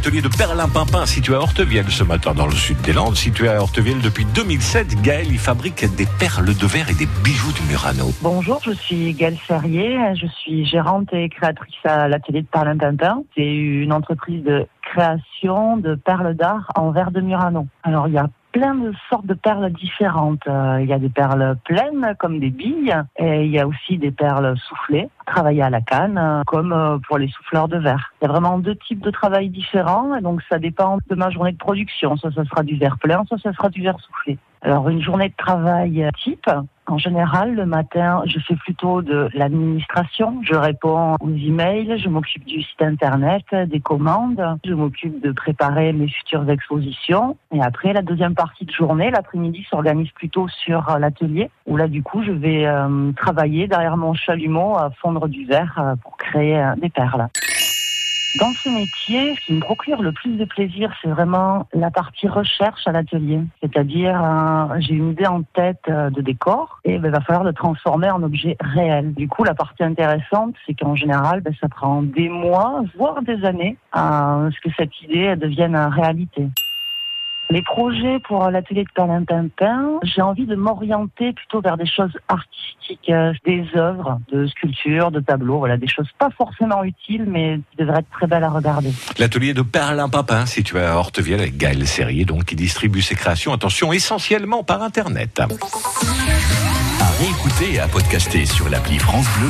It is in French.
l'atelier de Perlimpinpin situé à Hortevielle ce matin dans le sud des Landes. Situé à Hortevielle depuis 2007, Gaëlle y fabrique des perles de verre et des bijoux du Murano. Bonjour, je suis Gaëlle Ferrier, je suis gérante et créatrice à l'atelier de Perlimpinpin. C'est une entreprise de création de perles d'art en verre de Murano. Alors il y a plein de sortes de perles différentes. Euh, il y a des perles pleines comme des billes et il y a aussi des perles soufflées, travaillées à la canne comme euh, pour les souffleurs de verre. Il y a vraiment deux types de travail différents et donc ça dépend de ma journée de production. Soit ça sera du verre plein, soit ça sera du verre soufflé. Alors une journée de travail type, en général, le matin, je fais plutôt de l'administration. Je réponds aux emails, je m'occupe du site internet, des commandes, je m'occupe de préparer mes futures expositions. Et après, la deuxième partie de journée, l'après-midi, s'organise plutôt sur l'atelier, où là, du coup, je vais euh, travailler derrière mon chalumeau à fondre du verre euh, pour créer euh, des perles. Dans ce métier, ce qui me procure le plus de plaisir, c'est vraiment la partie recherche à l'atelier. C'est-à-dire, euh, j'ai une idée en tête euh, de décor et ben, il va falloir le transformer en objet réel. Du coup, la partie intéressante, c'est qu'en général, ben, ça prend des mois, voire des années, à ce que cette idée devienne réalité. Les projets pour l'atelier de Perlimpinpin, j'ai envie de m'orienter plutôt vers des choses artistiques, euh, des œuvres de sculpture, de tableaux, voilà, des choses pas forcément utiles, mais qui devraient être très belles à regarder. L'atelier de Perlimpinpin, situé à Hortevielle, avec Gaël Serrier, donc, qui distribue ses créations, attention, essentiellement par Internet. À réécouter et à podcaster sur l'appli France Bleu.